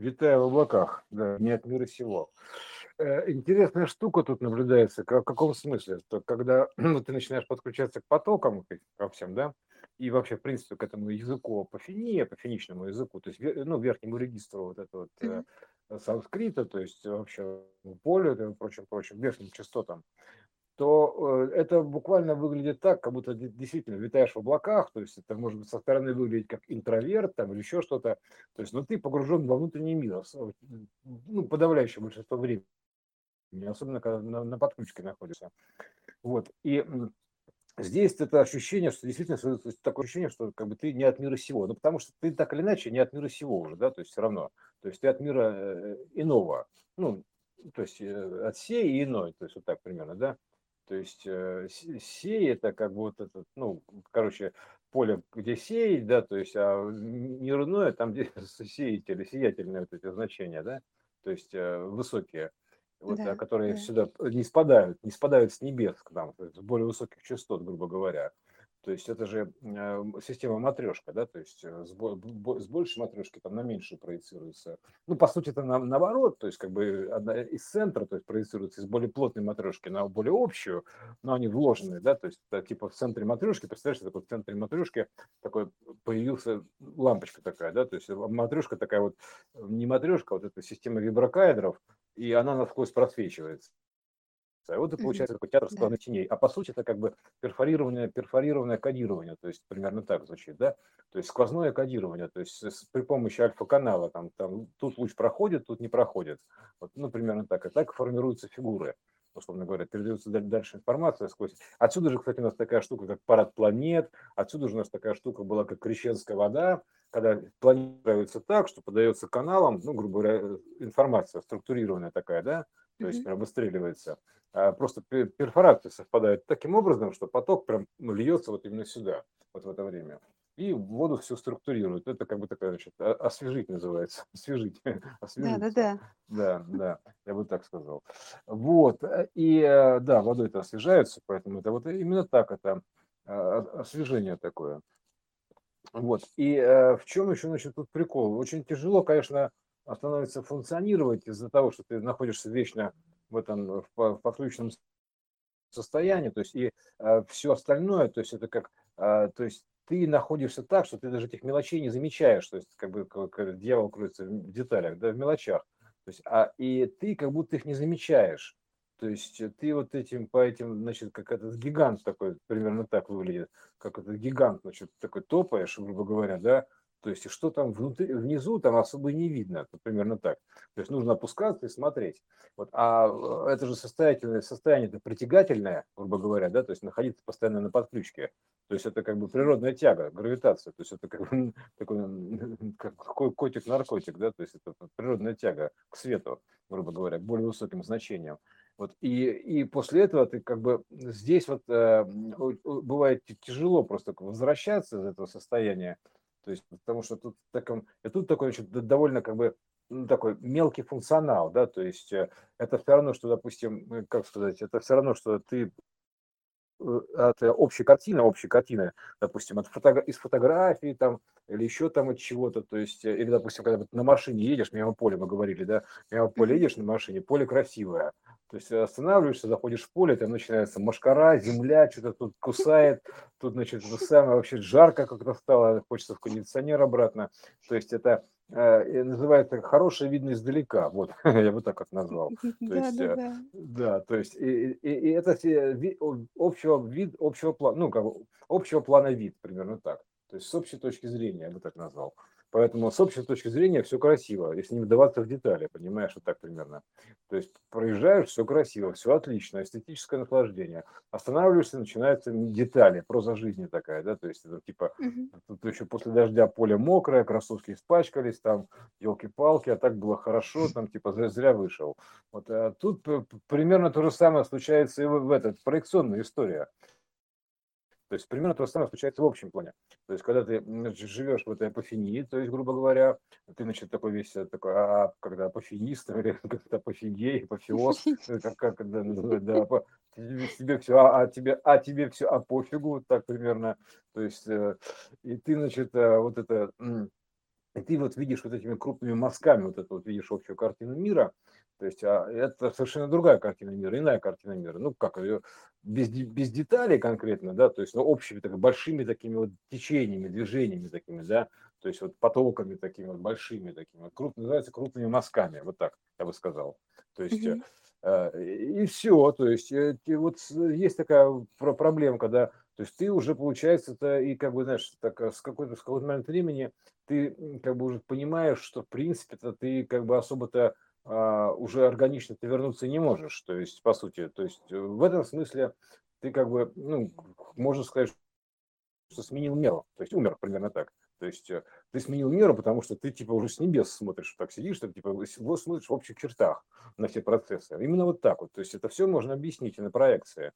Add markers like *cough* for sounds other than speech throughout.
Витаю в облаках, да, не от мира сего. Э, интересная штука тут наблюдается. В каком смысле? То, когда *clears throat* ну, ты начинаешь подключаться к потокам ко всем, да, и вообще, в принципе, к этому языку апофении, апофеничному языку, то есть, ну, верхнему регистру вот этого вот, mm-hmm. санскрита, то есть вообще полю и прочим, прочим, верхним частотам, то э, это буквально выглядит так, как будто действительно витаешь в облаках, то есть это может быть со стороны выглядеть как интроверт там, или еще что-то, то есть, но ты погружен во внутренний мир, ну, подавляющее большинство времени, особенно когда на, на подключке находишься. Вот, и здесь это ощущение, что действительно такое ощущение, что как бы ты не от мира сего, ну, потому что ты так или иначе не от мира сего уже, да, то есть все равно, то есть ты от мира э, иного, ну, то есть э, от сей и иной, то есть вот так примерно, да, то есть э, сей это как бы вот этот, ну, короче, поле, где сеять, да, то есть, а нерудное, там, где *laughs* сеятели, сиятельные вот эти значения, да, то есть э, высокие, вот, да, которые да. сюда не спадают, не спадают с небес к нам, с более высоких частот, грубо говоря. То есть это же э, система матрешка, да, то есть э, с, большей матрешки там на меньшую проецируется. Ну, по сути, это на, наоборот, то есть как бы одна из центра, то есть проецируется из более плотной матрешки на более общую, но они вложены, да, то есть это, типа в центре матрешки, представляешь, такой в центре матрешки такой появился лампочка такая, да, то есть матрешка такая вот, не матрешка, а вот эта система виброкаэдров, и она насквозь просвечивается. А вот и получается такой театр сквозных да. теней. А по сути это как бы перфорированное, перфорированное кодирование, то есть примерно так звучит, да? То есть сквозное кодирование, то есть с, при помощи альфа-канала, там, там тут луч проходит, тут не проходит. Вот, ну, примерно так. И так формируются фигуры условно говоря, передается дальше информация сквозь. Отсюда же, кстати, у нас такая штука, как парад планет, отсюда же у нас такая штука была, как крещенская вода, когда планируется так, что подается каналам, ну, грубо говоря, э, информация структурированная такая, да, то есть прям выстреливается. А просто перфорация совпадает таким образом, что поток прям ну, льется вот именно сюда, вот в это время. И воду все структурирует. Это как бы такая, значит, освежить называется. *laughs* Освежить. Да, да, да. Да, да, я бы так сказал. Вот. И э, да, водой это освежается, поэтому это вот именно так это а, освежение такое. Вот. И э, в чем еще, значит, тут прикол? Очень тяжело, конечно, становится функционировать из-за того, что ты находишься вечно в этом в подключенном состоянии, то есть и э, все остальное, то есть это как, э, то есть ты находишься так, что ты даже этих мелочей не замечаешь, то есть как бы как дьявол кроется в деталях, да, в мелочах, то есть, а и ты как будто их не замечаешь, то есть ты вот этим по этим, значит, как этот гигант такой, примерно так выглядит, как этот гигант, значит, такой топаешь, грубо говоря, да, то есть, что там внутри, внизу, там особо не видно, примерно так. То есть, нужно опускаться и смотреть. Вот. А э, это же состояние, состояние это притягательное, грубо говоря, да, то есть, находиться постоянно на подключке. То есть, это как бы природная тяга, гравитация. То есть, это как бы *laughs* такой *laughs* как котик-наркотик, да, то есть, это природная тяга к свету, грубо говоря, к более высоким значениям. Вот, и, и после этого ты как бы здесь вот э, бывает тяжело просто возвращаться из этого состояния, то есть, потому что тут, таком, тут такой значит, довольно как бы ну, такой мелкий функционал, да, то есть э, это все равно, что, допустим, э, как сказать, это все равно, что ты от общей картины, общей картины, допустим, от фото, из фотографии там или еще там от чего-то, то есть, или, допустим, когда на машине едешь, мимо поля мы говорили, да, мимо поля едешь на машине, поле красивое, то есть останавливаешься, заходишь в поле, там начинается машкара, земля, что-то тут кусает, тут, значит, самое вообще жарко как-то стало, хочется в кондиционер обратно. То есть это э, называется хорошее видно издалека, вот, *laughs* я бы так как назвал. То да, есть, да, э, да. да, то есть и, и, и это ви, общего вид, общего плана, ну, как общего плана вид, примерно так. То есть с общей точки зрения, я бы так назвал. Поэтому с общей точки зрения все красиво, если не вдаваться в детали, понимаешь, вот так примерно. То есть проезжаешь, все красиво, все отлично, эстетическое наслаждение. Останавливаешься, начинаются детали, проза жизни такая, да, то есть это типа, тут еще после дождя поле мокрое, кроссовки испачкались, там, елки-палки, а так было хорошо, там, типа, зря, зря вышел. Вот а тут примерно то же самое случается и в, в этот, проекционная история. То есть примерно то же самое случается в общем плане. То есть когда ты живешь в этой апофении, то есть, грубо говоря, ты, значит, такой весь, э, такой, а, когда апофенист, *laughs* или как-то апофигей, апофеоз, э, как, как да, да, тебе все, а, а тебе, а тебе все, а пофигу, так примерно. То есть, э, и ты, значит, вот это и ты вот видишь вот этими крупными мазками, вот это вот видишь общую картину мира, то есть а, это совершенно другая картина мира, иная картина мира. Ну, как ее без, без деталей конкретно, да, то есть, но общими так, большими такими вот течениями, движениями такими, да, то есть вот потоками такими вот большими такими, вот, круп, называется крупными мазками, вот так я бы сказал. То есть mm-hmm. э, и все, то есть э, вот есть такая проблема, когда то есть ты уже, получается, это и как бы, знаешь, так, с какой-то с какого-то момента времени ты как бы уже понимаешь, что в принципе то ты как бы особо-то уже органично ты вернуться не можешь. То есть, по сути, то есть э, в этом смысле ты как бы, ну, можно сказать, что сменил меру, то есть умер примерно так. То есть э, ты сменил меру, потому что ты типа уже с небес смотришь, так сидишь, ты типа смотришь в общих чертах на все процессы. Именно вот так вот. То есть это все можно объяснить на проекции.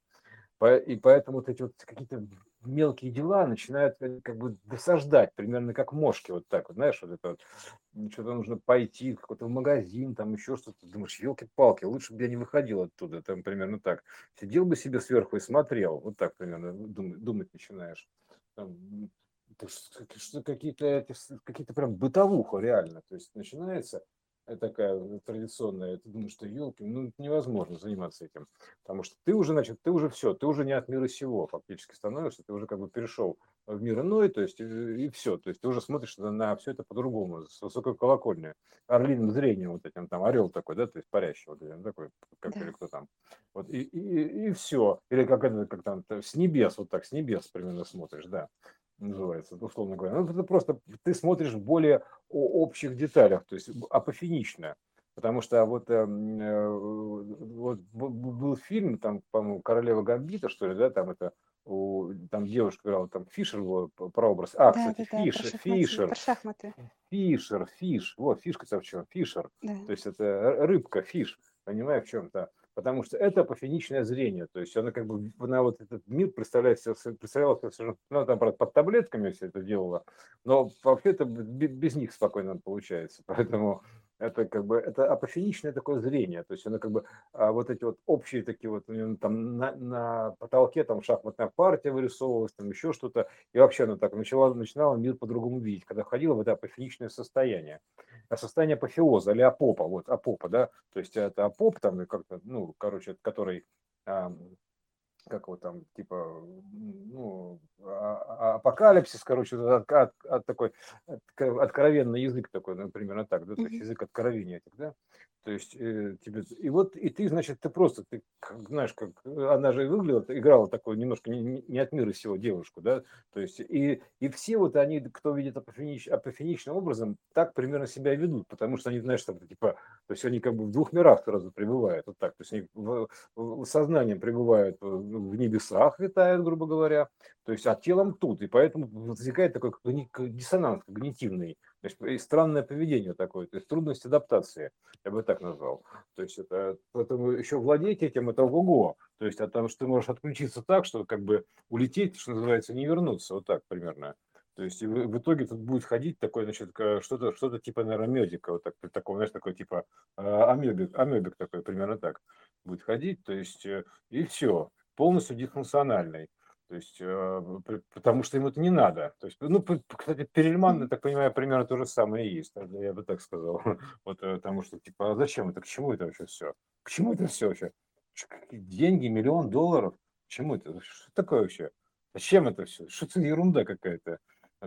И поэтому вот эти вот какие-то мелкие дела начинают э, как бы досаждать, примерно как мошки, вот так вот, знаешь, вот это вот, что-то нужно пойти какой-то в магазин, там еще что-то, думаешь, елки-палки, лучше бы я не выходил оттуда, там примерно так, сидел бы себе сверху и смотрел, вот так примерно думать, думать начинаешь. Там, какие-то какие-то прям бытовуха реально, то есть начинается, такая традиционная, ты думаешь, что елки, ну невозможно заниматься этим, потому что ты уже, значит, ты уже все, ты уже не от мира сего фактически становишься, ты уже как бы перешел в мир иной, то есть и, и все, то есть ты уже смотришь на, на все это по-другому, с высокой колокольни, орлиным зрением вот этим, там орел такой, да, то есть парящий вот этим, такой, как да. или кто там, вот и, и, и все, или как это, как там, с небес, вот так, с небес примерно смотришь, да, называется, условно говоря. Ну, это просто ты смотришь в более общих деталях, то есть апофенично. Потому что вот, э, э вот был фильм, там, по-моему, «Королева Гамбита», что ли, да, там это, у, там девушка играла, там Фишер был прообраз. А, да, кстати, да, Фишер, про Фишер. Про шахматы. Фишер, Фиш, вот, фишка-то в чем, Фишер. Да. То есть это рыбка, Фиш, понимаешь, в чем-то потому что это апофеничное зрение, то есть она как бы, она вот этот мир представляет представляла совершенно, ну, там, правда, под таблетками все это делала, но вообще-то без них спокойно получается, *laughs* поэтому это как бы, это апофеничное такое зрение, то есть она как бы, а вот эти вот общие такие вот, там на, на потолке там шахматная партия вырисовывалась, там еще что-то, и вообще она так начала, начинала мир по-другому видеть, когда входила в это апофеничное состояние. Состояние апофеоза или апопа, вот апопа, да, то есть это апоп там, как-то, ну, короче, который как вот там, типа, ну, а, а, апокалипсис, короче, от, от, от такой откровенный язык такой, например, так, да, то есть язык откровения да, то есть э, тебе, и вот, и ты, значит, ты просто, ты, как, знаешь, как она же выглядела, играла такую немножко не, не от мира сего девушку, да, то есть, и, и все вот они, кто видит апофенич, апофеничным образом, так примерно себя ведут, потому что они, знаешь, там, типа, то есть они как бы в двух мирах сразу пребывают, вот так, то есть они в, в, сознанием пребывают в небесах, витают, грубо говоря, то есть, а телом тут, и поэтому возникает такой диссонанс когнитивный, то есть странное поведение такое, то есть трудность адаптации, я бы так назвал. То есть это, поэтому еще владеть этим это ого-го. То есть, потому что ты можешь отключиться так, что как бы улететь, что называется, не вернуться, вот так примерно. То есть в, в итоге тут будет ходить такой, значит, что-то, что-то типа, наверное, медика, вот так, такого, знаешь, такой типа а, амебик, амебик такой, примерно так будет ходить, то есть э, и все, полностью дисфункциональный. То есть, э, потому что ему это не надо. То есть, ну, кстати, Перельман, я так понимаю, примерно то же самое и есть. Я бы так сказал. *laughs* Вот, э, потому что, типа, а зачем это, к чему это вообще все? К чему это все вообще? Деньги, миллион долларов? К чему это? Что такое вообще? Зачем это все? Что это ерунда какая-то?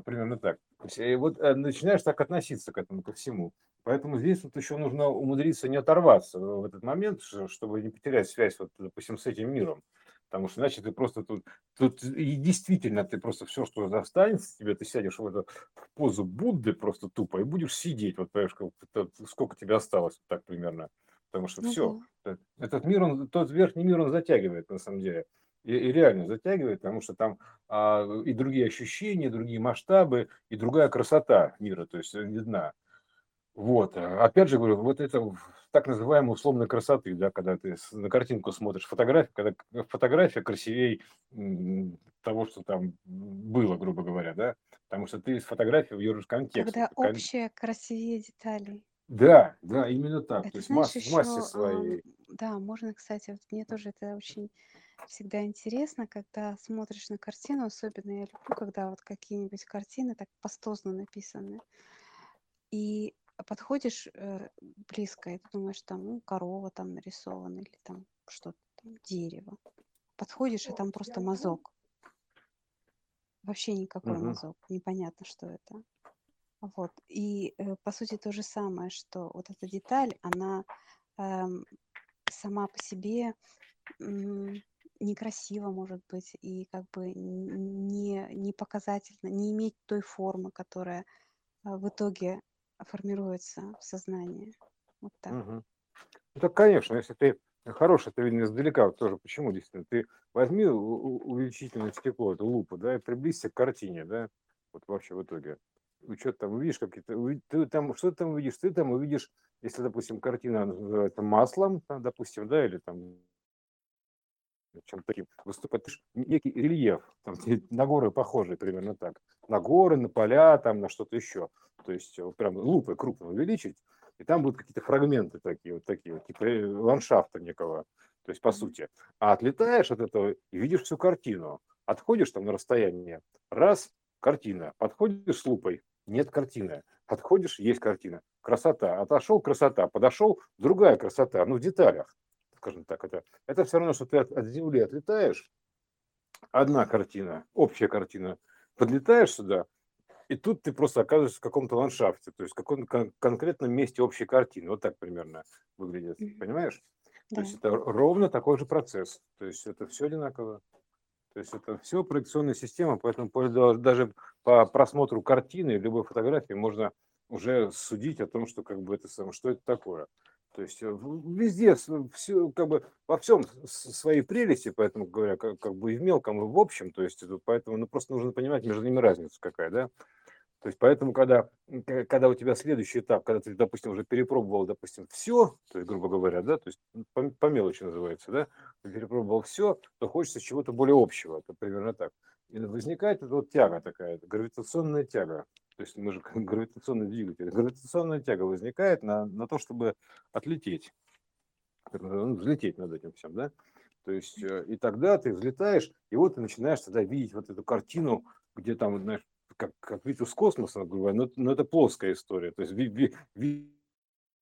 Примерно так. И вот э, начинаешь так относиться к этому, ко всему. Поэтому здесь вот еще нужно умудриться не оторваться в этот момент, чтобы не потерять связь, вот, допустим, с этим миром. Потому что иначе ты просто тут, тут и действительно ты просто все, что останется тебе, ты сядешь в, эту, в позу Будды просто тупо и будешь сидеть, вот понимаешь, сколько тебе осталось, так примерно. Потому что ну, все, да. этот мир, он, тот верхний мир, он затягивает на самом деле. И, и реально затягивает, потому что там а, и другие ощущения, другие масштабы, и другая красота мира, то есть видна. Вот, опять же говорю, вот это так называемой условной красоты, да, когда ты на картинку смотришь фотографию, когда фотография красивее того, что там было, грубо говоря, да, потому что ты из фотографии въешь контекст. Когда общее красивее деталей. Да, да, именно так. Это, То есть знаешь, масс, в массе еще, своей. да, можно, кстати, вот мне тоже это очень всегда интересно, когда смотришь на картину, особенно я люблю, когда вот какие-нибудь картины так пастозно написаны И подходишь э, близко, и ты думаешь, там, ну, корова там нарисована, или там что-то, там, дерево. Подходишь, и там просто мазок. Вообще никакой Угу. мазок, непонятно, что это. Вот. И э, по сути то же самое, что вот эта деталь, она эм, сама по себе некрасива, может быть, и как бы не, не показательно, не иметь той формы, которая э, в итоге формируется в сознании. Вот так. Угу. Ну так, конечно, если ты хороший, это видно издалека, тоже почему действительно, ты возьми увеличительное стекло, эту лупу, да, и приблизься к картине, да, вот вообще в итоге. Ну, что ты там увидишь какие-то, ты там, что ты там увидишь? Ты там увидишь, если, допустим, картина называется маслом, там, допустим, да, или там чем таким ж некий рельеф, там, *laughs* на горы похожий примерно так, на горы, на поля, там, на что-то еще, то есть вот прям лупой крупно увеличить, и там будут какие-то фрагменты такие, вот такие, вот, типа э, ландшафта некого, то есть по сути. А отлетаешь от этого и видишь всю картину, отходишь там на расстояние, раз, картина, подходишь с лупой, нет картины, подходишь, есть картина, красота, отошел, красота, подошел, другая красота, ну в деталях, скажем так, это, это все равно, что ты от, от земли отлетаешь, одна картина, общая картина, подлетаешь сюда, и тут ты просто оказываешься в каком-то ландшафте, то есть в каком-то кон- конкретном месте общей картины. Вот так примерно выглядит, понимаешь? То Да. есть это ровно такой же процесс. То есть это все одинаково. То есть это все проекционная система, поэтому по- да- даже по просмотру картины, любой фотографии можно уже судить о том, что как бы это самое, что это такое. То есть э, везде, все, как бы во всем свои прелести, поэтому говоря, как, как бы и в мелком, и в общем, то есть это, поэтому ну, просто нужно понимать между ними разницу какая, да. То есть поэтому, когда, когда у тебя следующий этап, когда ты, допустим, уже перепробовал, допустим, все, то есть, грубо говоря, да, то есть по, по мелочи называется, да, ты перепробовал все, то хочется чего-то более общего, это примерно так. И возникает вот тяга такая, гравитационная тяга. То есть мы же гравитационный двигатель. Гравитационная тяга возникает на, на то, чтобы отлететь, ну, взлететь над этим всем, да. То есть э, и тогда ты взлетаешь, и вот ты начинаешь тогда видеть вот эту картину, где там, знаешь, как, как вид из космоса, говоря, но, но это плоская история. То есть ви- ви- вид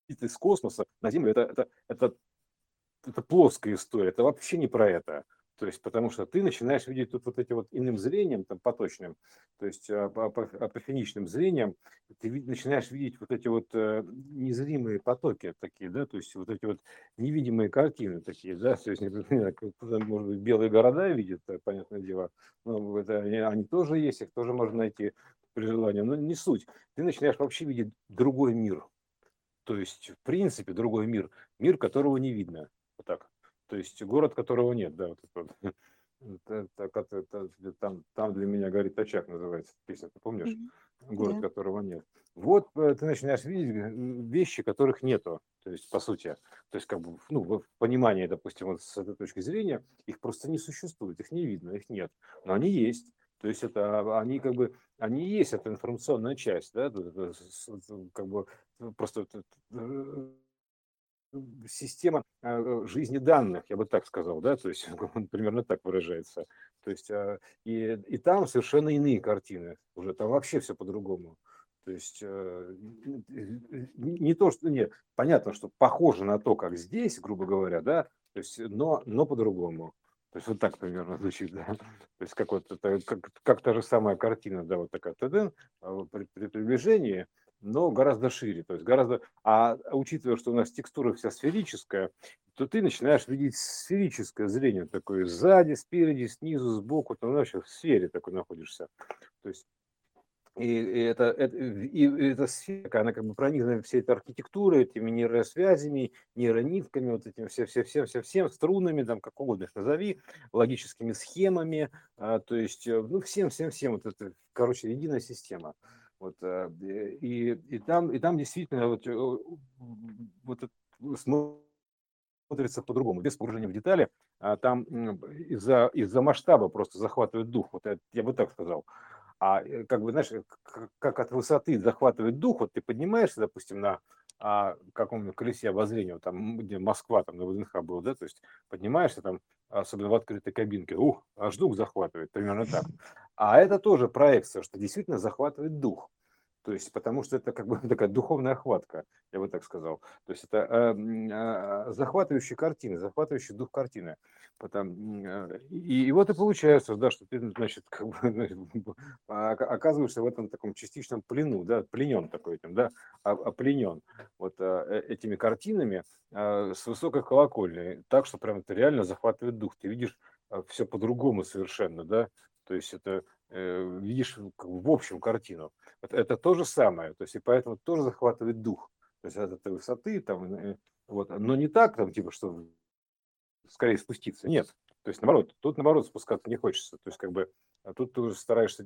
из космоса на Землю это, это, это, это плоская история, это вообще не про это. То есть, потому что ты начинаешь видеть тут вот эти вот иным зрением, там, поточным, то есть а, по- по- апофеничным зрением, ты начинаешь видеть вот эти вот э, незримые потоки такие, да, то есть вот эти вот невидимые картины такие, да, то есть, *laughs* например, кто-то, может быть, белые города видит, э, понятное дело, ну, это, они тоже есть, их тоже можно найти при желании, но не суть. Ты начинаешь вообще видеть другой мир, то есть, в принципе, другой мир, мир, которого не видно, вот так. То есть город, которого нет, да, вот это, вот. *laughs* Там, там для меня горит очаг, называется песня, ты помнишь? Мгм. Город, Да. которого нет. Вот э, ты начинаешь видеть э, вещи, которых нету, то есть по сути, то есть как бы, ну, в понимании, допустим, вот с этой точки зрения, их просто не существует, их не видно, их нет, но они есть. То есть это а, они как бы, они есть, это информационная часть, да, как бы просто э, система э, жизни данных, я бы так сказал, да, то есть *laughs* он примерно так выражается. То есть а, и, и там совершенно иные картины, уже там вообще все по-другому. То есть э, не то, что нет, понятно, что похоже на то, как здесь, грубо говоря, да, то есть, но, но по-другому. То есть вот так примерно звучит, да. То есть как вот это, как, как та же самая картина, да, вот такая ТДН а, при, при приближении, но гораздо шире, то есть гораздо, а учитывая, что у нас текстура вся сферическая, то ты начинаешь видеть сферическое зрение такое сзади, спереди, снизу, сбоку, ты вообще в сфере такой находишься. То есть и, и это, это, и эта сфера, она как бы пронизана всей этой архитектурой, этими нейросвязями, нейронитками, вот этим все, все, все, все, всем струнами, там как угодно их назови, логическими схемами, а, то есть, э, ну, всем, всем, всем, вот это, короче, единая система. Вот, а, и, и, там, и там действительно вот, э, вот смотрится по-другому, без погружения в детали, а там из-за из масштаба просто захватывает дух, вот это, я бы так сказал. А э, как бы, знаешь, как от высоты захватывает дух, вот ты поднимаешься, допустим, на а, каком-нибудь колесе обозрения, там, где Москва, там на ВДНХ был, да, то есть поднимаешься там, особенно в открытой кабинке, ух, аж дух захватывает, примерно так. А это тоже проекция, что действительно захватывает дух. То есть, потому что это как бы *laughs* такая духовная охватка, я бы так сказал. То есть это э, э, захватывающая картина, захватывающий дух картины. Потом, э, и, и вот и получается, да, что ты, значит, *laughs* как бы, значит, *laughs* оказываешься в этом таком частичном плену, да, пленен такой этим, да, опленен вот э, этими картинами э, с высокой колокольни, так что прям это реально захватывает дух. Ты видишь все по-другому совершенно, да, то есть это видишь в общем картину. Это, то же самое, то есть и поэтому тоже захватывает дух. То есть от этой высоты, там, э, вот, но не так, там, типа, что скорее спуститься. Нет. То есть наоборот, тут наоборот спускаться не хочется. То есть как бы а тут ты уже стараешься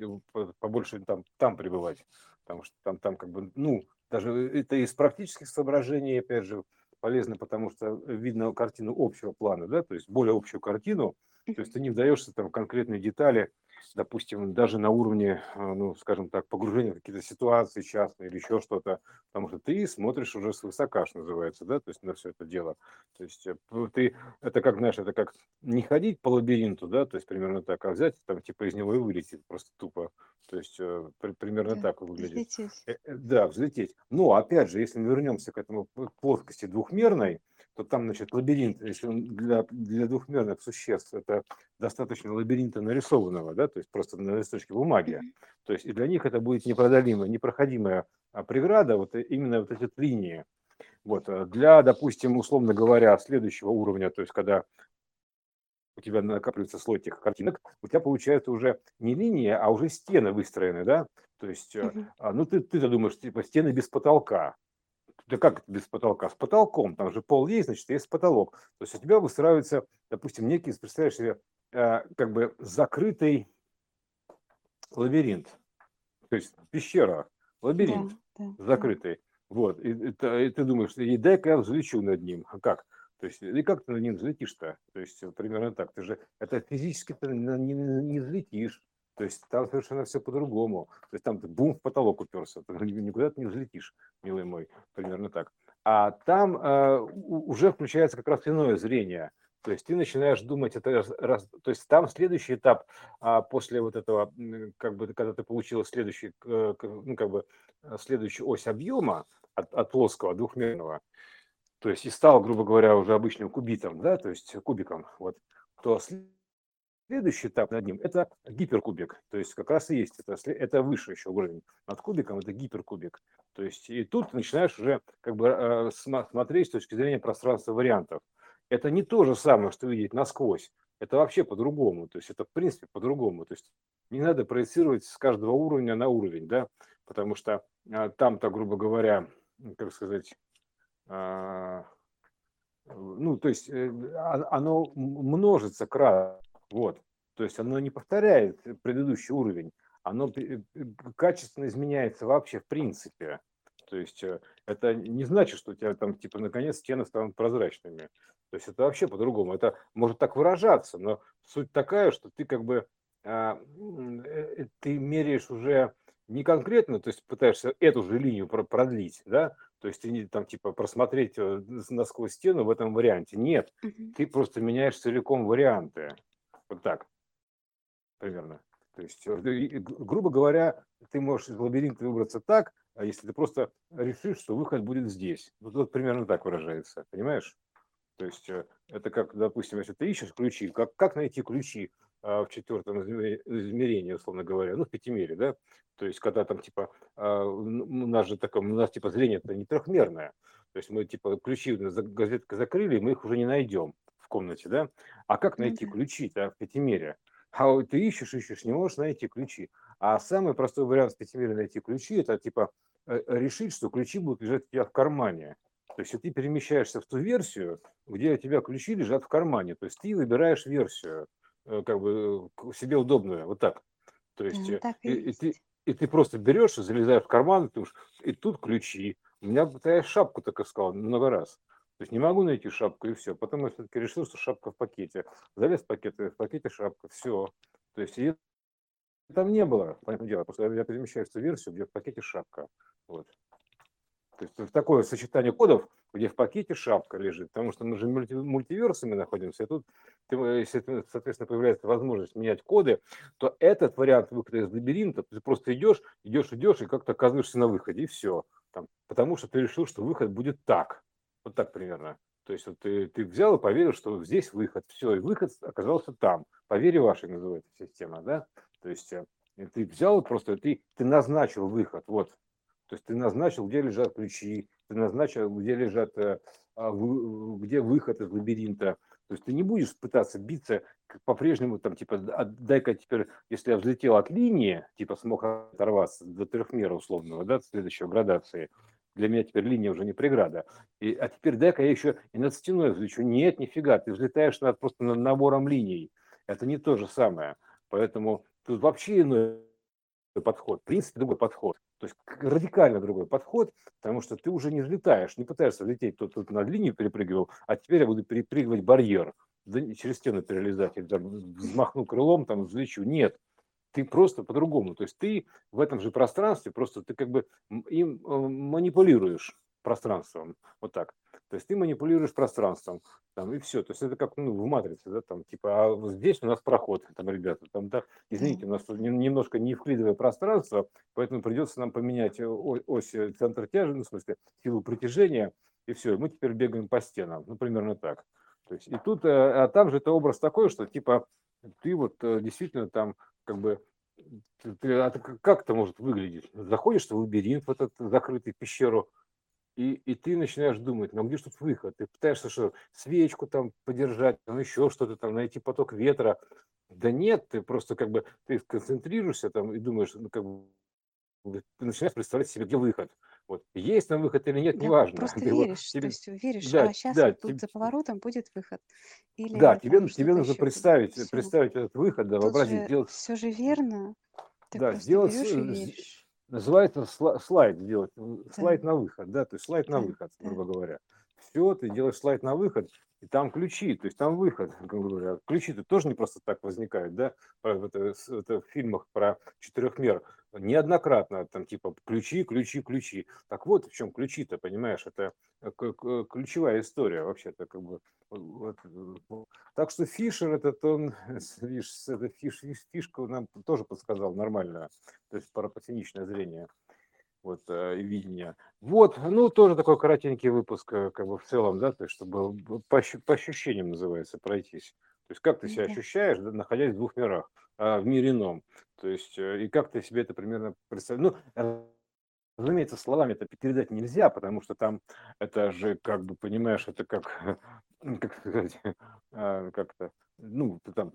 побольше там, там пребывать. Потому что там, там как бы, ну, даже это из практических соображений, опять же, полезно, потому что видно картину общего плана, да, то есть более общую картину, то есть ты не вдаешься там в конкретные детали, допустим, даже на уровне, а, ну, скажем так, погружения в какие-то ситуации частные или еще что-то, потому что ты смотришь уже свысока, что называется, да, то есть на все это дело. То есть э, ты, это как, знаешь, это как не ходить по лабиринту, да, то есть примерно так, а взять там типа из него и вылететь просто тупо. То есть э, примерно да, так выглядит. Взлететь. Э, да, взлететь. Но опять же, если мы вернемся к этому плоскости двухмерной, то там, значит, лабиринт, если он для, для двухмерных существ, это достаточно лабиринта нарисованного, да, то есть просто на листочке бумаги. То есть и для них это будет непродолимая, непроходимая а, преграда, вот именно вот эти линии. Вот, а для, допустим, условно говоря, следующего уровня, то есть когда у тебя накапливается слой этих картинок, у тебя получается уже не линия, а уже стены выстроены, да? То есть, uh-huh. ну ты, ты-то думаешь, типа стены без потолка, да как без потолка? С потолком. Там же пол есть, значит, есть потолок. То есть у тебя выстраивается, допустим, некий, представляешь себе, э, как бы закрытый лабиринт. То есть пещера, лабиринт да, да, закрытый. Да. Вот. И, и, и ты думаешь, и дай-ка я взлечу над ним. А как? То есть, и как ты над ним взлетишь-то? То есть, примерно так. Ты же это физически ты не, не, не взлетишь. То есть там совершенно все по-другому. То есть там ты бум в потолок уперся, ты никуда ты не взлетишь, милый мой, примерно так. А там э, уже включается как раз иное зрение. То есть ты начинаешь думать, это раз, то есть там следующий этап а, после вот этого, как бы, когда ты получил следующий, ну, как бы, следующую ось объема от, от плоского, двухмерного, то есть и стал, грубо говоря, уже обычным кубитом, да, то есть кубиком, вот, то Следующий этап над ним – это гиперкубик, то есть как раз и есть, это, это выше еще уровень. Над кубиком это гиперкубик. То есть и тут начинаешь уже как бы э, смотреть с точки зрения пространства вариантов. Это не то же самое, что видеть насквозь. Это вообще по-другому. То есть это в принципе по-другому. То есть не надо проецировать с каждого уровня на уровень, да, потому что а, там-то, грубо говоря, как сказать, а, ну, то есть э, а, оно множится кратно вот. То есть оно не повторяет предыдущий уровень, оно качественно изменяется вообще в принципе. То есть э, это не значит, что у тебя там типа наконец стены станут прозрачными. То есть это вообще по-другому. Это может так выражаться, но суть такая, что ты как бы а, э, ты меряешь уже не конкретно, то есть пытаешься эту же линию продлить, да, то есть ты не там типа просмотреть э, насквозь стену в этом варианте. Нет, угу. ты просто меняешь целиком варианты. Вот так примерно. То есть, э, грубо говоря, ты можешь из лабиринта выбраться так, а если ты просто решишь, что выход будет здесь. Вот, вот примерно так выражается, понимаешь? То есть э, это как, допустим, если ты ищешь ключи, как, как найти ключи а, в четвертом измерении, условно говоря, ну, в пятимере, да? То есть когда там типа, а, у нас же такое, у нас типа зрение это не трехмерное. То есть мы типа ключи газеткой закрыли, мы их уже не найдем комнате, да? А как найти ключи-то в пятимере? А ты ищешь, ищешь, не можешь найти ключи. А самый простой вариант в пятимере найти ключи, это типа э, решить, что ключи будут лежать у тебя в кармане. То есть ты перемещаешься в ту версию, где у тебя ключи лежат в кармане. То есть ты выбираешь версию, э, как бы себе удобную, вот так. То есть, mm, так и, и, и, ты, и ты просто берешь, залезаешь в карман, и, ты уж, и тут ключи. У меня такая шапку так искал много раз. То есть не могу найти шапку и все. Потом я все-таки решил, что шапка в пакете. Залез в пакет, в пакете шапка, все. То есть и там не было, понятное дело, просто я перемещаюсь в версию, где в пакете шапка. Вот. То есть такое сочетание кодов, где в пакете шапка лежит, потому что мы же мульти, мультиверсами находимся, и тут, ты, если, соответственно, появляется возможность менять коды, то этот вариант выхода из лабиринта, ты просто идешь, идешь, идешь, и как-то оказываешься на выходе, и все. Там, потому что ты решил, что выход будет так. Вот так примерно. То есть вот ты, ты взял и поверил, что здесь выход, все, и выход оказался там. По вере вашей называется система, да? То есть э, ты взял просто, ты, ты назначил выход, вот, то есть ты назначил, где лежат ключи, ты назначил, где лежат, э, а, где выход из лабиринта. То есть ты не будешь пытаться биться по-прежнему, там, типа, дай-ка теперь, если я взлетел от линии, типа, смог оторваться до трехмера условного, да, следующей градации, для меня теперь линия уже не преграда. И, а теперь дай-ка я еще и над стеной взлечу. Нет, нифига, ты взлетаешь над, просто над набором линий. Это не то же самое. Поэтому тут вообще иной подход, в принципе, другой подход. То есть радикально другой подход, потому что ты уже не взлетаешь, не пытаешься взлететь, тут, тут над линию перепрыгивал, а теперь я буду перепрыгивать барьер, через стену перелезать, или взмахну крылом, там взлечу. Нет, ты просто по-другому. То есть ты в этом же пространстве, просто ты как бы им э, манипулируешь пространством, вот так. То есть ты манипулируешь пространством, там, и все. То есть это как ну, в матрице, да, там, типа, а здесь у нас проход, там, ребята, там, да, извините, у нас немножко не вклидовое пространство, поэтому придется нам поменять ось э, центр тяжести, ну, в смысле, силу притяжения, и все, мы теперь бегаем по стенам, ну, примерно так. То есть, и тут, э, а там же это образ такой, что, типа, ты вот э, действительно там, как бы, а как это может выглядеть? Заходишь в лабиринт, в этот закрытый пещеру, и, и ты начинаешь думать, ну где же тут выход? Ты пытаешься что, свечку там подержать, там еще что-то там, найти поток ветра. Да нет, ты просто как бы, ты концентрируешься там и думаешь, ну как бы, ты начинаешь представлять себе, где выход. Вот. Есть там выход или нет, Да, неважно. просто *laughs* Ты веришь, то тебе- есть веришь, да, а сейчас да, вот тут тебе- за поворотом будет выход. Или да, тебе, тебе нужно представить, Все. представить этот выход, да, Тут вообразить, же сделать, все же верно. Ты да, сделать, веришь. называется сла- слайд сделать, м, Да, слайд на выход, да, то есть слайд на выход, грубо говоря. Все, ты делаешь слайд на выход, и там ключи, то есть там выход, *laughs* грубо говоря. Ключи-то тоже не просто так возникают, да, это, это в фильмах про четырехмер неоднократно, там типа ключи, ключи, ключи. Так вот в чем ключи-то, понимаешь, это э, ключевая история вообще-то, как бы. вот, э, так что Фишер этот, он, *laughs* видишь, эта фиш, фиш- фишка нам тоже подсказал нормальную, то есть парапатиничное зрение вот, э, и видение. Вот, ну, тоже такой коротенький выпуск, э, как бы в целом, да, то есть, чтобы по, по ощущениям называется, пройтись. То есть, как ты себя ощущаешь, да, находясь в двух мирах, а, в мире ином. То есть, э, и как ты себе это примерно представляешь. Ну, разумеется, словами это передать нельзя, потому что там это же, как бы, понимаешь, это как, *laughs* как сказать, *laughs* а, как-то, ну, ты там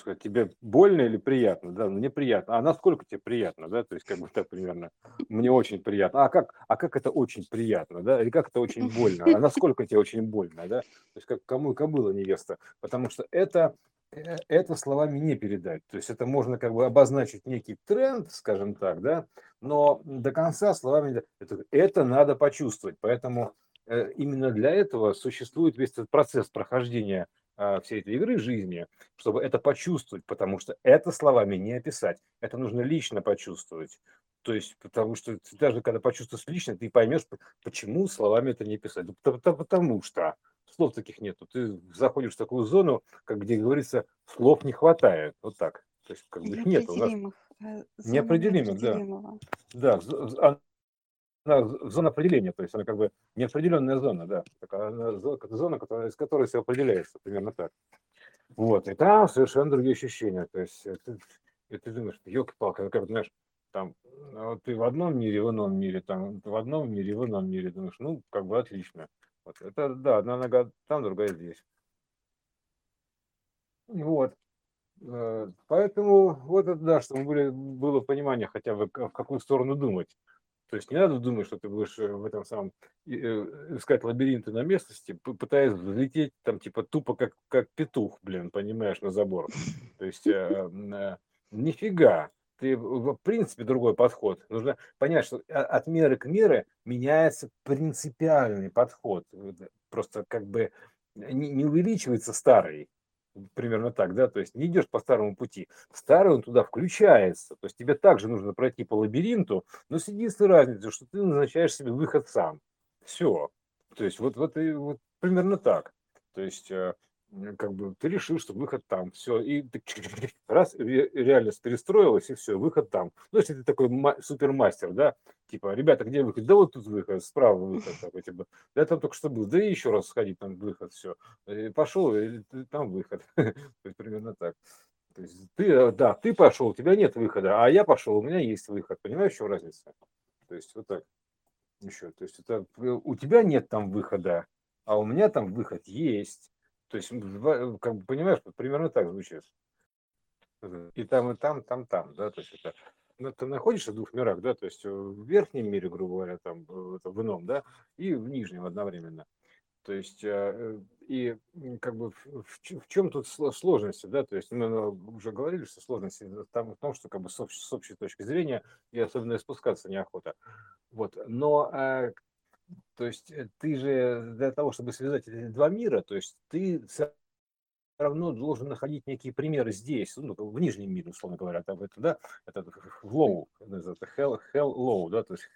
сказать, тебе больно или приятно, да, ну, неприятно, а насколько тебе приятно, да, то есть как бы так примерно, мне очень приятно, а как, а как это очень приятно, да, или как это очень больно, а насколько тебе очень больно, да, то есть как кому и кобыла невеста, потому что это, э, это словами не передать, то есть это можно как бы обозначить некий тренд, скажем так, да, но до конца словами это, это надо почувствовать, поэтому э, именно для этого существует весь этот процесс прохождения а, всей этой игры жизни, чтобы это почувствовать, потому что это словами не описать, это нужно лично почувствовать. То есть, потому что ты даже когда почувствуешь лично, ты поймешь, почему словами это не описать. Да пото- пото- Потому что слов таких нету. Ты заходишь в такую зону, как где говорится, слов не хватает. Вот так. То есть, как бы их нет. У нас Неопределимых. э, неопределимых, да. Да, з- зона определения, то есть она как бы неопределенная зона, да. Такая она зо- зона, которая, из которой все определяется, примерно так. Вот, и там совершенно другие ощущения. То есть э, ты, ты думаешь, елки-палки, ну как, знаешь, там, ну, вот ты в одном мире, в ином мире, там, в одном мире, в ином мире, думаешь, ну, как бы отлично. Вот, это, да, одна нога там, другая здесь. Вот. Э, Поэтому вот это да, чтобы были, было понимание хотя бы, в какую сторону думать. То есть не надо думать, что ты будешь э, в этом самом э, искать лабиринты на местности, пытаясь взлететь там типа тупо как, как петух, блин, понимаешь, на забор. То есть э, э, нифига. Ты в принципе другой подход. Нужно понять, что а- от меры к мере меняется принципиальный подход. Э, Просто как бы не, не увеличивается старый, примерно так, да, то есть не идешь по старому пути. Старый он туда включается, то есть тебе также нужно пройти по лабиринту, но с единственной разницей, что ты назначаешь себе выход сам. Все. То есть вот, вот, и, вот примерно так. То есть э, как бы ты решил, что выход там, все, и раз реальность перестроилась, и все, выход там. Ну, если ты такой супермастер, да, типа, ребята, где выход? Да вот тут выход, справа выход, такой, типа, да там только что был, да и еще раз сходить, там выход, все. И пошел, и там выход. *laughs* Примерно так. То есть ты, э, да, ты пошел, у тебя нет выхода, а я пошел, у меня есть выход. Понимаешь, что разница? То есть вот так еще. То есть это э, у тебя нет там выхода, а у меня там выход есть. То есть, как бы, понимаешь, примерно так звучит. И там, и там, там, там, да, то есть это, ну, ты находишься в двух мирах, да, то есть в верхнем мире, грубо говоря, там, в ином, да, и в нижнем одновременно. То есть, э, и как бы в, в чем тут сложности, да, то есть мы уже говорили, что сложности там в том, что как бы с общей, с общей точки зрения и особенно спускаться неохота. Вот, но э, то есть э, ты же для того, чтобы связать эти два мира, то есть ты все равно должен находить некие примеры здесь, ну, в нижнем мире, условно говоря, там это, да, это low, это hell, hell low, да, то есть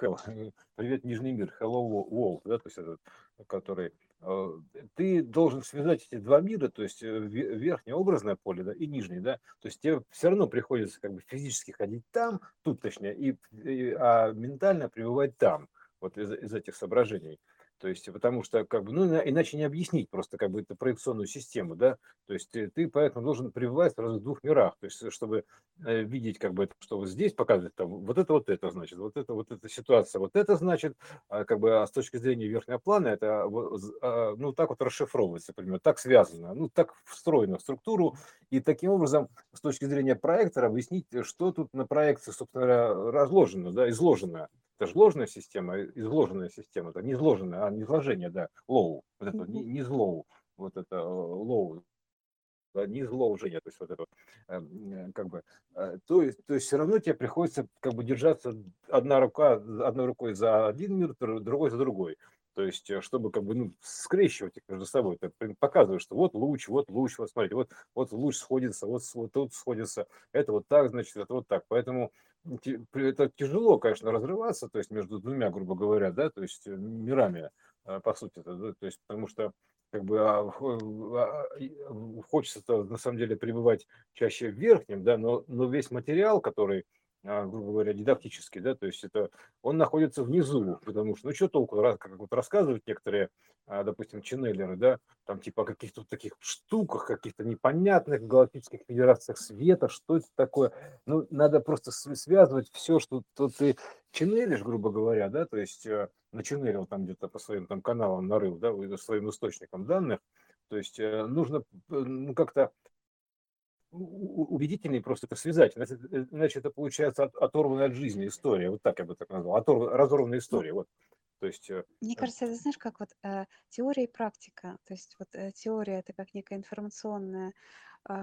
hell, привет, нижний мир, hello world, да, то есть этот, который э, ты должен связать эти два мира, то есть э, верхнее образное поле да, и нижнее, да, то есть тебе все равно приходится как бы физически ходить там, тут точнее, и, и а ментально пребывать там вот из, из этих соображений. То есть, потому что, как бы, ну, иначе не объяснить просто, как бы, это проекционную систему, да, то есть ты, ты поэтому должен пребывать сразу в двух мирах, то есть, чтобы э, видеть, как бы, что вот здесь показывает, там, вот это, вот это, значит, вот это, вот эта ситуация, вот это, значит, а, как бы, а с точки зрения верхнего плана, это, а, ну, так вот расшифровывается, например, так связано, ну, так встроено в структуру, и таким образом, с точки зрения проектора, объяснить, что тут на проекции, собственно говоря, разложено, да, изложено, это же ложная система, изложенная система, это не изложенная, а не изложение, да, лоу, вот это, не, не злоу, вот это лоу, не злоужение, то есть вот это эм, как бы, э, то есть, то есть все равно тебе приходится как бы держаться одна рука, одной рукой за один мир, другой за другой. То есть, э, чтобы как бы ну, скрещивать их между собой, ты показываешь, что вот луч, вот луч, вот смотрите, вот, вот луч сходится, вот, вот тут сходится, это вот так, значит, это вот так. Поэтому это тяжело, конечно, разрываться, то есть между двумя, грубо говоря, да, то есть э, мирами, э, по сути, да, то есть потому что как бы а, а, хочется -то, на самом деле пребывать чаще в верхнем, да, но, но весь материал, который грубо говоря, дидактический, да, то есть это он находится внизу, потому что, ну, что толку, как вот рассказывают некоторые, а, допустим, ченнелеры, да, там типа о каких-то таких штуках, каких-то непонятных галактических федерациях света, что это такое, ну, надо просто связывать все, что то ты ченнелишь, грубо говоря, да, то есть э, начинелил там где-то по своим там каналам нарыл, да, своим источникам данных, то есть э, нужно ну, как-то убедительнее просто это связать. Иначе, э, иначе это получается от, оторванная от жизни история. Вот так я бы так назвал. Оторв, разорванная история. Вот. То есть, э, Мне э, кажется, это знаешь, как вот э, теория и практика. То есть вот э, теория это как некая информационная э,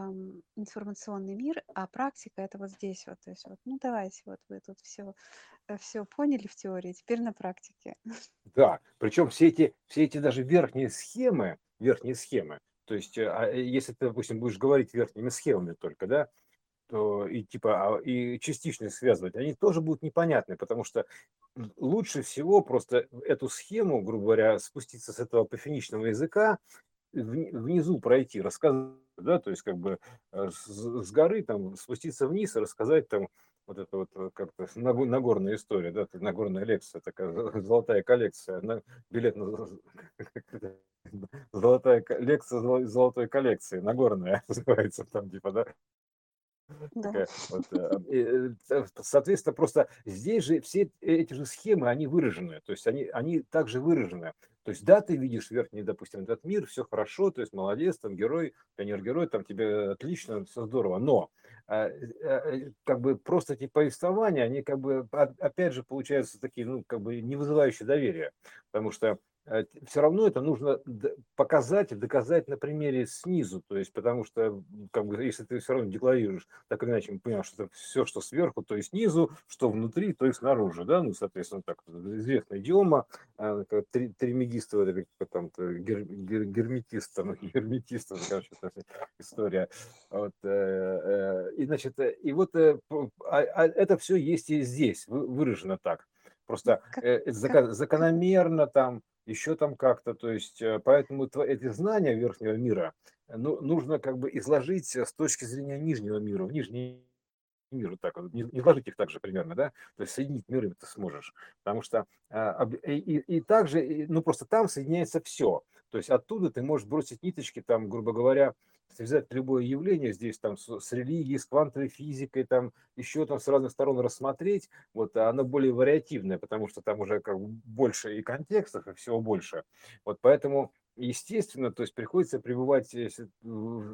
информационный мир, а практика это вот здесь вот. То есть вот, ну давайте вот вы тут все все поняли в теории, теперь на практике. Да, причем все эти все эти даже верхние схемы, верхние схемы, то есть, э, а, э, если ты, допустим, будешь говорить верхними схемами только, да, то и типа а, и частично связывать, они тоже будут непонятны, потому что лучше всего просто эту схему, грубо говоря, спуститься с этого пофиничного языка, внизу пройти, рассказать, да, то есть как бы э, с, горы там спуститься вниз и рассказать там вот это вот как-то нагорная история, да, нагорная лекция, такая золотая коллекция, на, билет на *laughs* *laughs* золотая лекция золотой коллекции, Нагорная *laughs* называется там, типа, да? Да. вот, э, э, соответственно, просто здесь же все эти же схемы, они выражены, то есть они, они также выражены. То есть, да, ты видишь верхний, допустим, этот мир, все хорошо, то есть молодец, там герой, пионер-герой, там тебе отлично, все здорово, но а, э, как бы просто эти повествования, они как бы, опять же, получаются такие, ну, как бы не вызывающие доверия, потому что все равно это нужно показать и доказать на примере снизу, то есть потому что как бы если ты все равно декларируешь, так или иначе мы понимаем, что это все, что сверху, то и снизу, что внутри, то и снаружи, да, ну соответственно так известная идиома, тримегистова, это как там гер, гер, герметист, там, *laughs* герметист, короче, история, вот, э, э, и значит и вот э, а, а это все есть и здесь выражено так, просто закономерно там еще там как-то, то есть э, поэтому эти знания верхнего мира ну, нужно как бы изложить с точки зрения нижнего мира, в нижний мир, так вот, не, не изложить их так же примерно, да, то есть соединить миры ты сможешь, потому что а, и, и, и также, ну просто там соединяется все, то есть оттуда ты можешь бросить ниточки, там, грубо говоря, связать любое явление здесь там с, с религией, с квантовой физикой, там еще там с разных сторон рассмотреть, вот а оно более вариативное, потому что там уже как больше и контекстов, и всего больше. Вот поэтому естественно, то есть приходится пребывать э,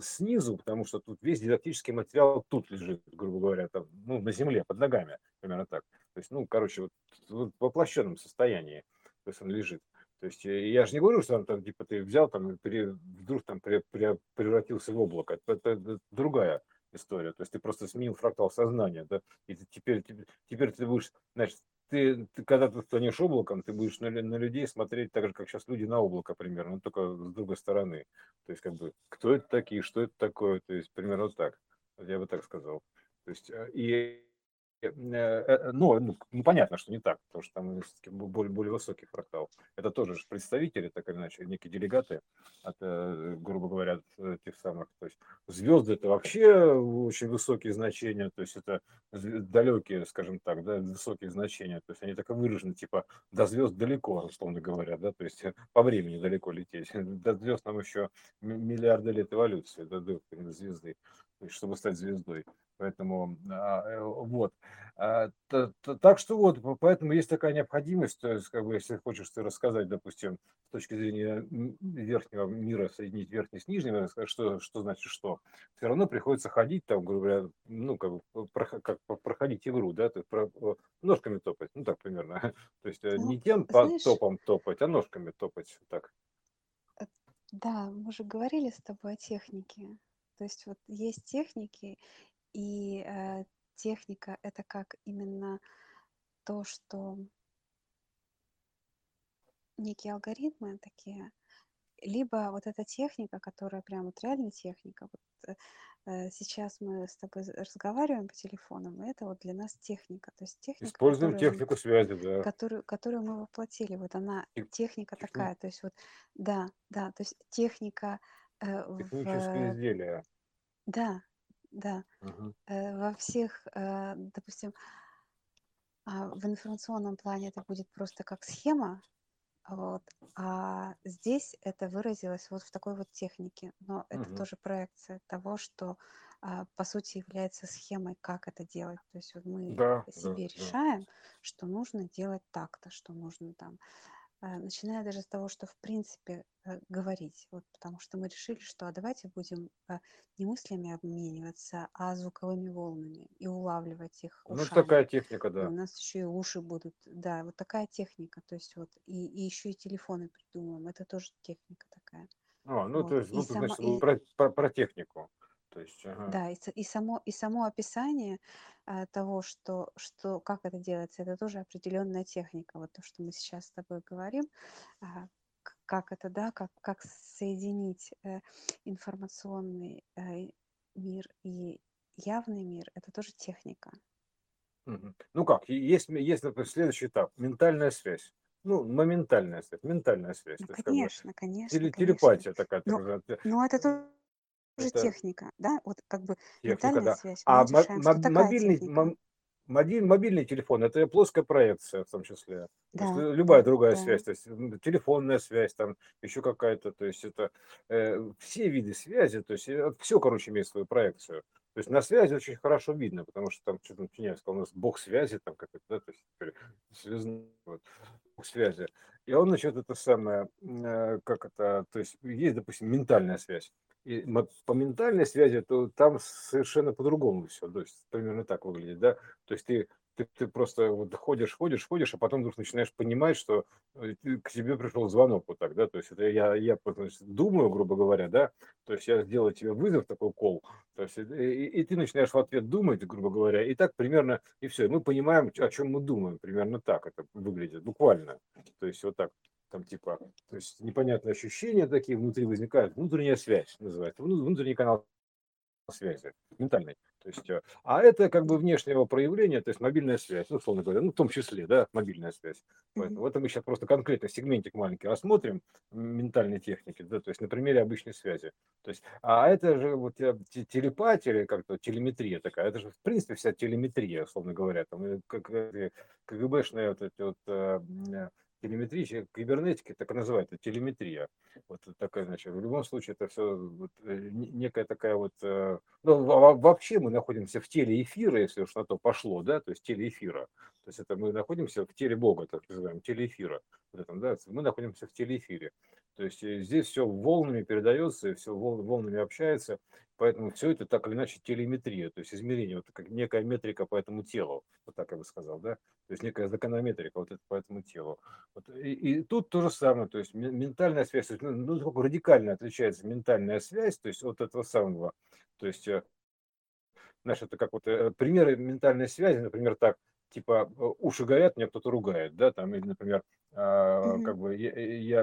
снизу, потому что тут весь дидактический материал тут лежит, грубо говоря, там, ну, на земле, под ногами, примерно так. То есть, ну, короче, вот в воплощенном состоянии, то есть он лежит. То есть э, я же не говорю, что там, там типа ты взял там и пере, вдруг там при, при, превратился в облако. Это, это, это другая история. То есть ты просто сменил фрактал сознания, да, и ты теперь, теперь, теперь ты будешь, значит, ты, ты когда ты станешь облаком, ты будешь на, на людей смотреть так же, как сейчас люди на облако примерно, но только с другой стороны. То есть как бы, кто это такие, что это такое, то есть примерно так. Я бы так сказал. То есть э, и Э, э, но ну, ну, понятно, что не так, потому что там более, более высокий фрактал. Это тоже представители, так или иначе, некие делегаты от, э, грубо говоря, от тех самых. То есть звезды это вообще очень высокие значения, то есть это далекие, скажем так, да, высокие значения. То есть они так и выражены, типа до звезд далеко, условно говоря, да, то есть *laughs* по времени далеко лететь. *laughs* До звезд нам еще миллиарды лет эволюции, до звезды, чтобы стать звездой. Поэтому а, э, вот. А, так что вот, поэтому есть такая необходимость, то есть, как бы, если хочешь ты рассказать, допустим, с точки зрения верхнего мира, соединить верхний с нижним, что, что значит что, все равно приходится ходить там, грубо говоря, ну, как бы, как проходить игру, да, то есть, про, ножками топать, ну, так примерно. *laughs* То есть э, ну, не тем знаешь, топом топать, а ножками топать, так. Э, да, мы же говорили с тобой о технике. То есть вот есть техники, и э, техника это как именно то, что некие алгоритмы такие, либо вот эта техника, которая прям вот реально техника. Вот, э, сейчас мы с тобой разговариваем по телефону, и это вот для нас техника. То есть техника, Используем технику связи, да. которую, которую мы воплотили. Вот она, техника такая. То есть вот, да, да, то есть техника э, Технические в... изделия. Да, да. Мгм. Э, во всех, э, допустим, а, в информационном плане это будет просто как схема, вот, а здесь это выразилось вот в такой вот технике. Но это Мгм. тоже проекция того, что а, по сути является схемой, как это делать. То есть вот мы Да, да, себе да. решаем, что нужно делать так-то, что нужно там начиная даже с того, что в принципе э, говорить, вот потому что мы решили, что а давайте будем э, не мыслями обмениваться, а звуковыми волнами и улавливать их Ну, ушами. такая техника, И у да. нас еще и уши будут, да, вот такая техника, то есть вот и, и еще и телефоны придумаем, это тоже техника такая. А, ну, то Вот. есть, И ну, тут, сама, значит, и, про, про, про технику. То есть, ага. да, и, и само, и само описание а, того, что, что, как это делается, это тоже определенная техника. Вот то, что мы сейчас с тобой говорим, а, как это, да, как, как соединить э, информационный э, мир и явный мир, это тоже техника. Ну как, есть, есть например, следующий этап, ментальная связь. Ну, моментальная связь, ментальная связь. Ну, То есть, конечно, конечно, теле- конечно. телепатия такая, Но, но это тоже Это техника, да, вот как бы техника, ментальная да. связь, А решаем, мо- мобильный, техника. мо- моди- мобильный телефон это плоская проекция в том числе. То есть Да, э, любая да, другая да. связь, то есть телефонная связь, там еще какая-то, то есть это э, все виды связи, то есть все, короче, имеет свою проекцию. То есть на связи очень хорошо видно, потому что там что-то я сказал, у нас бог связи, там какой-то, да, то есть теперь связной, вот, бог связи. И он, значит, это самое, э, как это, то есть есть, допустим, ментальная связь. И по ментальной связи, то там совершенно по-другому все, то есть примерно так выглядит, да. То есть ты ты, ты просто вот ходишь, ходишь, ходишь, а потом вдруг начинаешь понимать, что э, к тебе пришел звонок вот так, да, то есть это я, я значит, думаю, грубо говоря, да, то есть я сделаю тебе вызов, такой кол, то есть и, и ты начинаешь в ответ думать, грубо говоря, и так примерно, и все, мы понимаем, о чем мы думаем, примерно так это выглядит, буквально, то есть вот так там типа, то есть непонятные ощущения такие внутри возникают, внутренняя связь называется, внутренний канал связи, ментальной. То есть, э, а это как бы внешнего проявления, то есть мобильная связь, ну, условно говоря, ну, в том числе, да, мобильная связь. Поэтому mm-hmm. это мы сейчас просто конкретно сегментик маленький рассмотрим ментальной техники, да, то есть на примере обычной связи. То есть, а это же вот э, телепатия или как-то телеметрия такая, это же в принципе вся телеметрия, условно говоря, там, э, как КГБшные вот эти вот телеметрия, кибернетика так и называется, телеметрия. Вот такая, значит, в любом случае это все вот, э, некая такая вот, э, ну, вообще мы находимся в теле эфира, если уж на то пошло, да, то есть теле эфира. То есть это мы находимся в теле Бога, так называемом, теле эфира. Вот этом, да, мы находимся в теле эфире. То есть э, здесь все волнами передается, все волнами общается, поэтому все это так или иначе телеметрия, то есть измерение, вот как некая метрика по этому телу, вот так я бы сказал, да, то есть некая законометрика вот это по этому телу. Вот, и, и тут то же самое, то есть ментальная связь, то есть, ну, ну радикально отличается ментальная связь, то есть от этого самого, то есть, э, знаешь, это как вот э, примеры ментальной связи, например, так, типа уши горят, меня кто-то ругает, да, там, или, например, а, как бы я,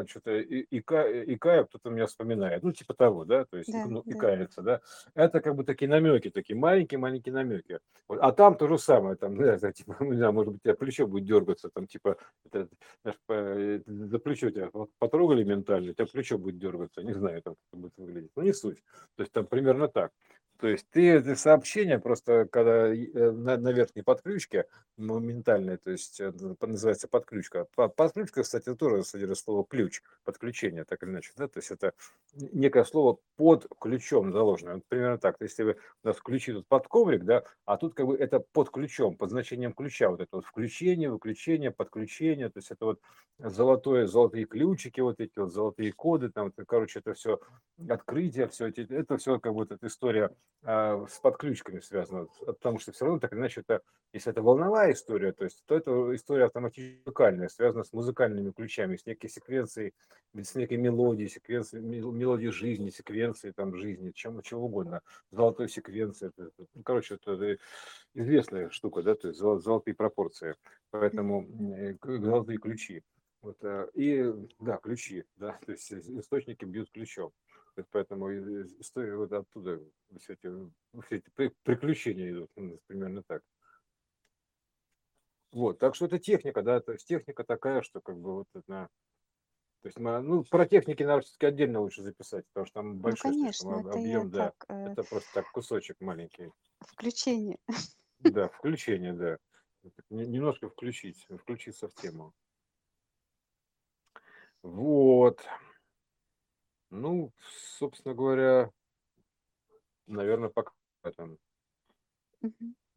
я что-то ика, икаю, кто-то меня вспоминает, ну, типа того, да, то есть Да, ну, да. икается, да, это как бы такие намеки, такие маленькие-маленькие намеки. Вот, а там то же самое, там, *laughs* да, это, типа, не знаю, может быть, у тебя плечо будет дергаться, там, типа, это, знаешь, по- э, за плечо тебя вот потрогали ментально, у тебя плечо будет дергаться, не знаю, как это будет выглядеть, ну, не суть. То есть там примерно так. То есть ты это сообщение просто, когда э, на, на верхней подключке, моментальной, то есть э, называется подключка. Подключка, кстати, тоже содержит слово ключ, подключение, так или иначе. Да? То есть это некое слово под ключом заложено. Вот примерно так. То есть, если вы у нас ключи тут под коврик, да, а тут как бы это под ключом, под значением ключа. Вот это вот включение, выключение, подключение. То есть это вот золотое, золотые ключики, вот эти вот золотые коды, там, короче, это все открытие, все эти, это все как бы вот эта история с подключками связано, потому что все равно так или иначе это, если это волновая история, то есть, то это история автоматически музыкальная, связана с музыкальными ключами, с некой секвенцией, с некой мелодией, секвенцией, мелодией жизни, секвенцией там жизни, чем, чего угодно, золотой секвенции, это, это, ну, короче, это, это известная штука, да, то есть золотые пропорции, поэтому э, золотые ключи. Вот, э, и да, ключи, да, *laughs* то есть источники бьют ключом. Поэтому история вот оттуда все эти, все эти приключения идут, ну, примерно так. Вот, так что это техника, да, то есть техника такая, что как бы вот это, то есть мы, ну, про техники надо все-таки отдельно лучше записать, потому что там Ну, большой слишком конечно, это объем, да. так, э, Это просто так кусочек маленький. включение. Да, включение, да. Немножко включить, включиться в тему. Вот. Ну, собственно говоря, наверное, пока там. Мгм.